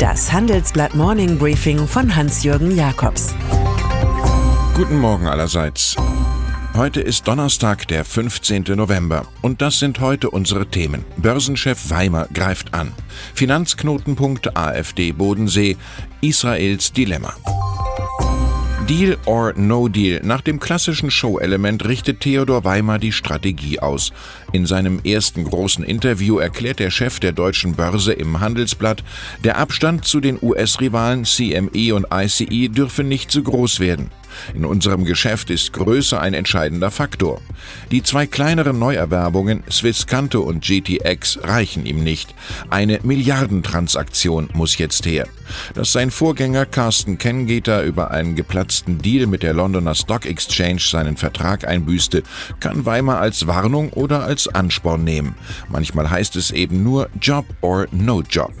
Das Handelsblatt Morning Briefing von Hans-Jürgen Jakobs. Guten Morgen allerseits. Heute ist Donnerstag, der 15. November. Und das sind heute unsere Themen. Börsenchef Weimer greift an. Finanzknotenpunkt AfD Bodensee. Israels Dilemma. Deal or No Deal. Nach dem klassischen Show-Element richtet Theodor Weimer die Strategie aus. In seinem ersten großen Interview erklärt der Chef der deutschen Börse im Handelsblatt, der Abstand zu den US-Rivalen CME und ICE dürfe nicht zu groß werden. In unserem Geschäft ist Größe ein entscheidender Faktor. Die zwei kleineren Neuerwerbungen Swisscanto und GTX reichen ihm nicht. Eine Milliardentransaktion muss jetzt her. Dass sein Vorgänger Carsten Kengeter über einen geplatzten Deal mit der Londoner Stock Exchange seinen Vertrag einbüßte, kann Weimar als Warnung oder als Ansporn nehmen. Manchmal heißt es eben nur Job or No Job.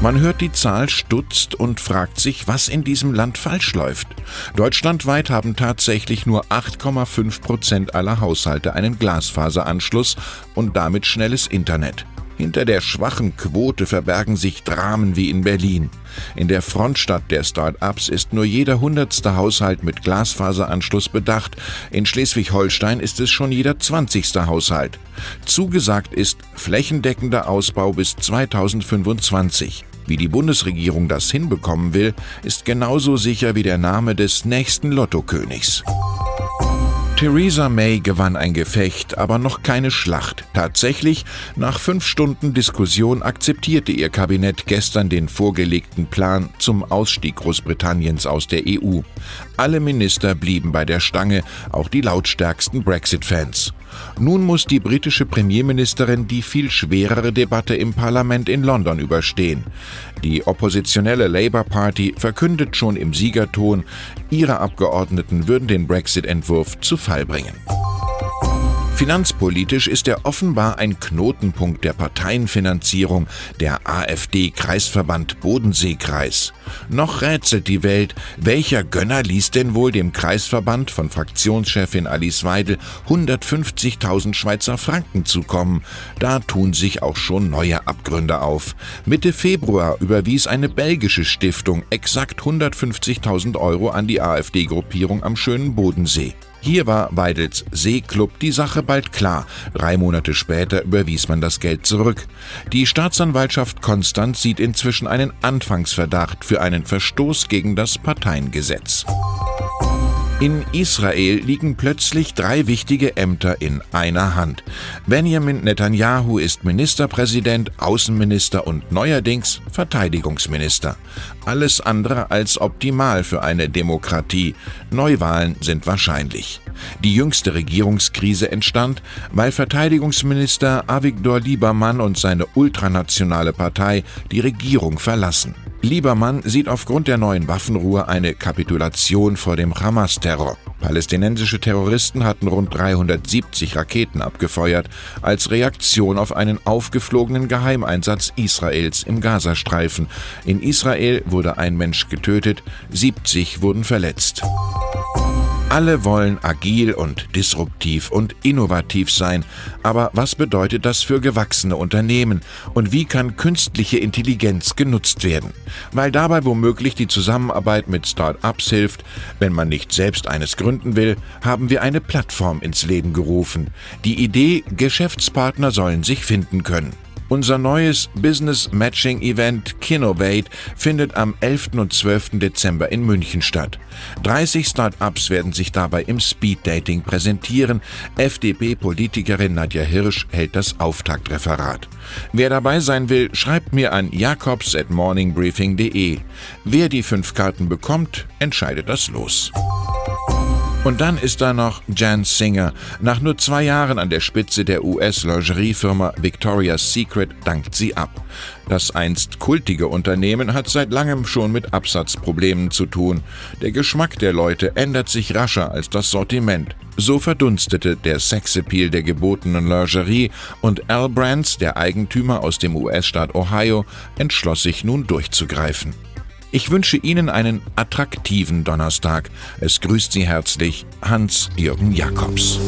Man hört die Zahl, stutzt und fragt sich, was in diesem Land falsch läuft. Deutschlandweit haben tatsächlich nur 8,5 Prozent aller Haushalte einen Glasfaseranschluss und damit schnelles Internet. Hinter der schwachen Quote verbergen sich Dramen wie in Berlin. In der Frontstadt der Start-ups ist nur jeder hundertste Haushalt mit Glasfaseranschluss bedacht. In Schleswig-Holstein ist es schon jeder zwanzigste Haushalt. Zugesagt ist flächendeckender Ausbau bis 2025. Wie die Bundesregierung das hinbekommen will, ist genauso sicher wie der Name des nächsten Lottokönigs. Theresa May gewann ein Gefecht, aber noch keine Schlacht. Tatsächlich, nach fünf Stunden Diskussion akzeptierte ihr Kabinett gestern den vorgelegten Plan zum Ausstieg Großbritanniens aus der EU. Alle Minister blieben bei der Stange, auch die lautstärksten Brexit-Fans. Nun muss die britische Premierministerin die viel schwerere Debatte im Parlament in London überstehen. Die oppositionelle Labour Party verkündet schon im Siegerton, ihre Abgeordneten würden den Brexit-Entwurf zu Fall bringen. Finanzpolitisch ist er offenbar ein Knotenpunkt der Parteienfinanzierung, der AfD-Kreisverband Bodenseekreis. Noch rätselt die Welt, welcher Gönner ließ denn wohl dem Kreisverband von Fraktionschefin Alice Weidel 150.000 Schweizer Franken zukommen. Da tun sich auch schon neue Abgründe auf. Mitte Februar überwies eine belgische Stiftung exakt 150.000 Euro an die AfD-Gruppierung am schönen Bodensee. Hier war Weidels Seeklub die Sache bald klar. Drei Monate später überwies man das Geld zurück. Die Staatsanwaltschaft Konstanz sieht inzwischen einen Anfangsverdacht für einen Verstoß gegen das Parteiengesetz. In Israel liegen plötzlich drei wichtige Ämter in einer Hand. Benjamin Netanyahu ist Ministerpräsident, Außenminister und neuerdings Verteidigungsminister. Alles andere als optimal für eine Demokratie. Neuwahlen sind wahrscheinlich. Die jüngste Regierungskrise entstand, weil Verteidigungsminister Avigdor Liebermann und seine ultranationale Partei die Regierung verlassen. Liebermann sieht aufgrund der neuen Waffenruhe eine Kapitulation vor dem Hamas-Terror. Palästinensische Terroristen hatten rund 370 Raketen abgefeuert, als Reaktion auf einen aufgeflogenen Geheimeinsatz Israels im Gazastreifen. In Israel wurde ein Mensch getötet, 70 wurden verletzt. Alle wollen agil und disruptiv und innovativ sein, aber was bedeutet das für gewachsene Unternehmen und wie kann künstliche Intelligenz genutzt werden? Weil dabei womöglich die Zusammenarbeit mit Start-ups hilft, wenn man nicht selbst eines gründen will, haben wir eine Plattform ins Leben gerufen. Die Idee, Geschäftspartner sollen sich finden können. Unser neues Business Matching Event Kinovate findet am 11. und 12. Dezember in München statt. 30 Start-ups werden sich dabei im Speed Dating präsentieren. FDP-Politikerin Nadja Hirsch hält das Auftaktreferat. Wer dabei sein will, schreibt mir an jakobs at morningbriefing.de. Wer die fünf Karten bekommt, entscheidet das Los. Und dann ist da noch Jan Singer. Nach nur zwei Jahren an der Spitze der US-Lingeriefirma Victoria's Secret dankt sie ab. Das einst kultige Unternehmen hat seit langem schon mit Absatzproblemen zu tun. Der Geschmack der Leute ändert sich rascher als das Sortiment. So verdunstete der Sexappeal der gebotenen Lingerie und Al Brands, der Eigentümer aus dem US-Staat Ohio, entschloss sich nun durchzugreifen. Ich wünsche Ihnen einen attraktiven Donnerstag. Es grüßt Sie herzlich Hans-Jürgen Jakobs.